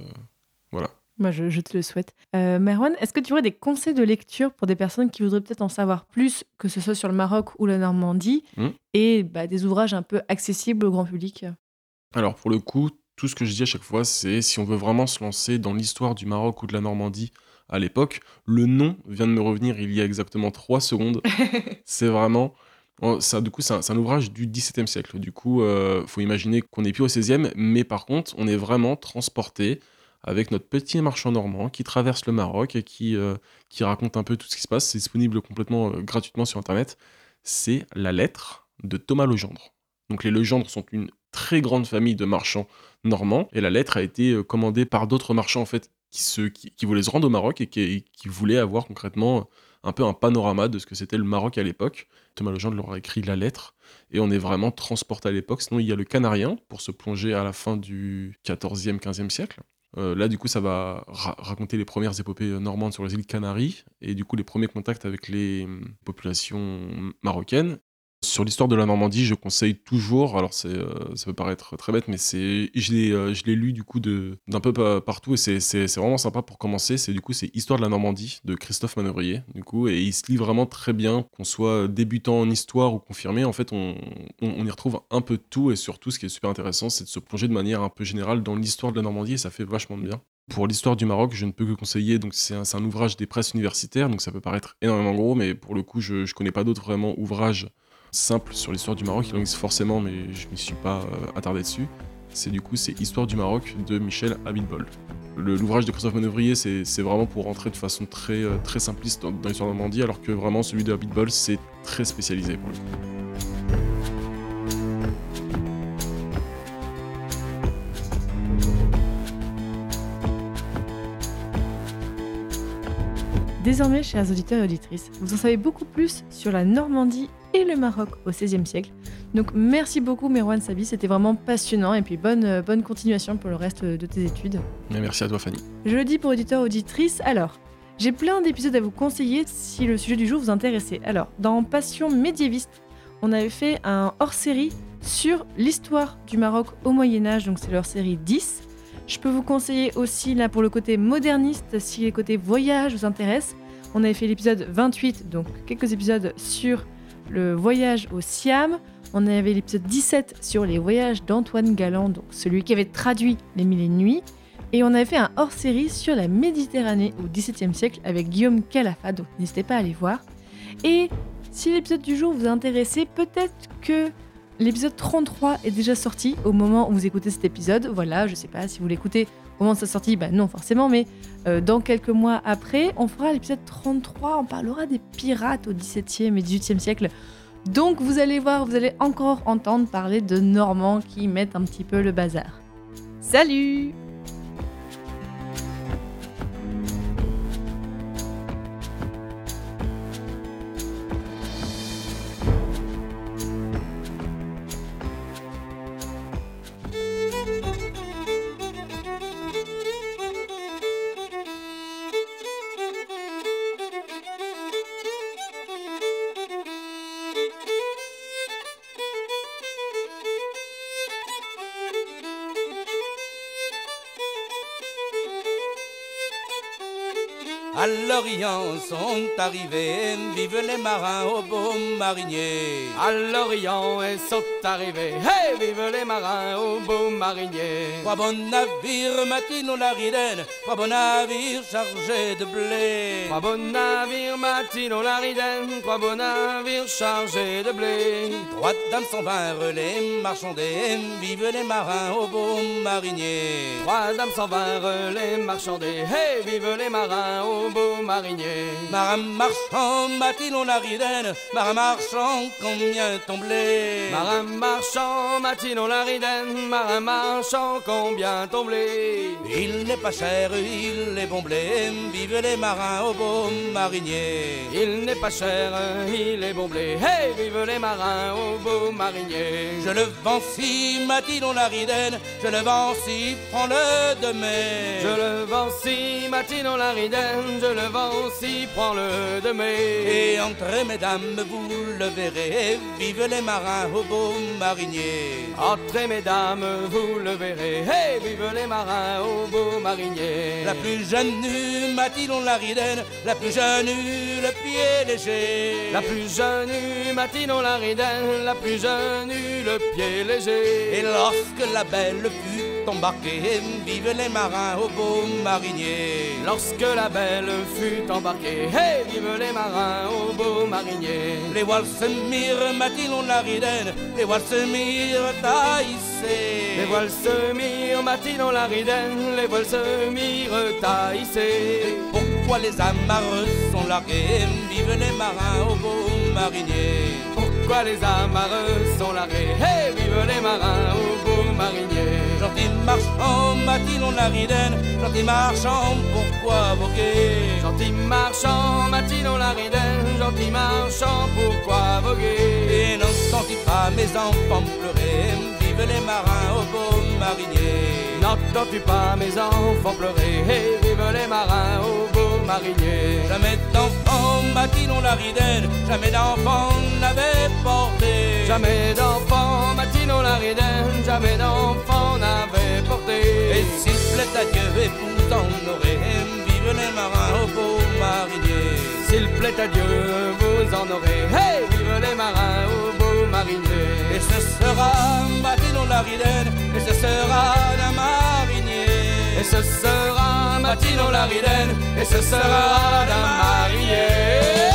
voilà. Moi, je, je te le souhaite. Euh, Merwan, est-ce que tu aurais des conseils de lecture pour des personnes qui voudraient peut-être en savoir plus, que ce soit sur le Maroc ou la Normandie, Hmm. et bah, des ouvrages un peu accessibles au grand public? Alors, pour le coup, tout ce que je dis à chaque fois, c'est si on veut vraiment se lancer dans l'histoire du Maroc ou de la Normandie à l'époque, le nom vient de me revenir il y a exactement trois secondes. c'est vraiment. Du coup, c'est un, ouvrage du XVIIe siècle. Du coup, euh, faut imaginer qu'on n'est plus au XVIe, mais par contre, on est vraiment transporté avec notre petit marchand normand qui traverse le Maroc et qui, euh, qui raconte un peu tout ce qui se passe. C'est disponible complètement euh, gratuitement sur Internet. C'est la lettre de Thomas Legendre. Donc les Legendre sont une très grande famille de marchands normands et la lettre a été euh, commandée par d'autres marchands en fait qui, qui, voulaient se rendre au Maroc et qui voulaient avoir concrètement un peu un panorama de ce que c'était le Maroc à l'époque. Thomas Legendre leur a écrit la lettre et on est vraiment transporté à l'époque. Sinon, il y a le Canarien pour se plonger à la fin du 14e, 15e siècle. Euh, là, du coup, ça va ra- raconter les premières épopées euh, normandes sur les îles Canaries et du coup les premiers contacts avec les hum, populations marocaines. Sur l'histoire de la Normandie, je conseille toujours, alors euh, ça peut paraître très bête, mais je l'ai, euh, je lu du coup d'un peu pa- partout et c'est, vraiment sympa pour commencer. C'est du coup c'est Histoire de la Normandie de Christophe Manœuvrier, du coup, et il se lit vraiment très bien, qu'on soit débutant en histoire ou confirmé. En fait, on, on, on y retrouve un peu de tout et surtout, ce qui est super intéressant, c'est de se plonger de manière un peu générale dans l'histoire de la Normandie et ça fait vachement de bien. Pour l'histoire du Maroc, je ne peux que conseiller. Donc c'est un, c'est un ouvrage des presses universitaires, donc ça peut paraître énormément gros, mais pour le coup, je ne connais pas d'autres vraiment ouvrages simples sur l'histoire du Maroc. Il en existe forcément, mais je m'y suis pas euh, attardé dessus. C'est du coup c'est Histoire du Maroc de Michel Abitbol. L'ouvrage de Christophe Manœuvrier, c'est vraiment pour rentrer de façon très, euh, très simpliste dans, l'histoire de Normandie, alors que vraiment celui de Abitbol, c'est très spécialisé pour le. Désormais, chers auditeurs et auditrices, vous en savez beaucoup plus sur la Normandie et le Maroc au XVIe siècle. Donc merci beaucoup Merwan Sabi, c'était vraiment passionnant et puis bonne, euh, bonne continuation pour le reste de tes études. Merci à toi, Fanny. Je le dis pour auditeurs et auditrices, alors, j'ai plein d'épisodes à vous conseiller si le sujet du jour vous intéressait. Alors, dans Passion médiéviste, on avait fait un hors-série sur l'histoire du Maroc au Moyen-Âge, donc c'est leur série 10. Je peux vous conseiller aussi, là, pour le côté moderniste, si les côtés voyage vous intéressent. On avait fait l'épisode 28, donc quelques épisodes sur le voyage au Siam. On avait l'épisode 17 sur les voyages d'Antoine Galland, donc celui qui avait traduit Les Mille et Nuits. Et on avait fait un hors-série sur la Méditerranée au XVIIe siècle avec Guillaume Calafa, donc n'hésitez pas à aller voir. Et si l'épisode du jour vous a peut-être que l'épisode 33 est déjà sorti au moment où vous écoutez cet épisode. Voilà, je sais pas si vous l'écoutez au moment de sa sortie, bah non forcément, mais euh, dans quelques mois après, on fera l'épisode 33, on parlera des pirates au XVIIe et XVIIIe siècle. Donc vous allez voir, vous allez encore entendre parler de Normands qui mettent un petit peu le bazar. Salut sont arrivés, vivent les marins au beau marinier. À l'Orient et sont arrivés, hey, vive les marins au beau marinier. Trois bons navires matinent la ridaine, trois bons navires chargés de blé. Trois beaux navires matinent la ridaine, trois beaux navires chargés de blé. Trois dames s'en vinrent les marchandés, vivent les marins au beau marinier. Trois dames s'en vinrent les marchandés, hey, vive les marins au beau marinier. Marin marchand, matinons la ridaine, marin marchand, combien ton blé Marin marchand, matinons la ridaine, marin marchand, combien ton blé Il n'est pas cher, il est bon blé, vivent les marins au beau marinier. Il n'est pas cher, il est bon blé, hey, vive les marins au beau marinier. Je le vends si, matinons la ridaine, je le vends si, prends-le de mai. Je le vends si, matinons la ridaine, je le vends prends-le de mai. Et entrez, mesdames, vous le verrez, vive les marins au beau marinier. Entrez, mesdames, vous le verrez, hey, vive les marins au beau marinier. La plus jeune nue, matinons la ridaine, la plus jeune eut le pied léger. La plus jeune eut, matinons la ridaine, la plus jeune eut le pied léger. Et lorsque la belle fut embarquée, vive les marins au beau marinier. Lorsque la belle fut embarquée, hey, vive les marins au beau marinier. Les voiles se mirent, matinons la ridaine, les voiles se mirent taillissées. Les voiles se mirent, matinons la ridaine, les voiles se mirent taillissées. Pourquoi les amarres sont largués, vivent les marins au beau marinier? Pourquoi les amarres sont largués, hey, vive les marins au beau marinier? Marchand, Matilon la ridaine, gentil marchand, pourquoi voguer? Gentil marchand, Matilon la ridaine, gentil marchand, pourquoi voguer? Et n'entends-tu pas mes enfants pleurer Vive les marins au beau marinier. N'entends-tu pas mes enfants pleurer? Et vive les marins au beau marinier. Jamais d'enfant, Matilon la ridaine, jamais d'enfant n'avait porté. Jamais d'enfant, Matilon la ridaine, jamais d'enfant n'avait s'il plaît à Dieu, épouse aurez Vive les marins au beau marinier S'il plaît à Dieu, vous en aurez Hey, vive les marins au beau marinier Et ce sera Matilon la ridaine, et ce sera d'un marinier Et ce sera Matilon la ridaine, et ce sera d'un marinier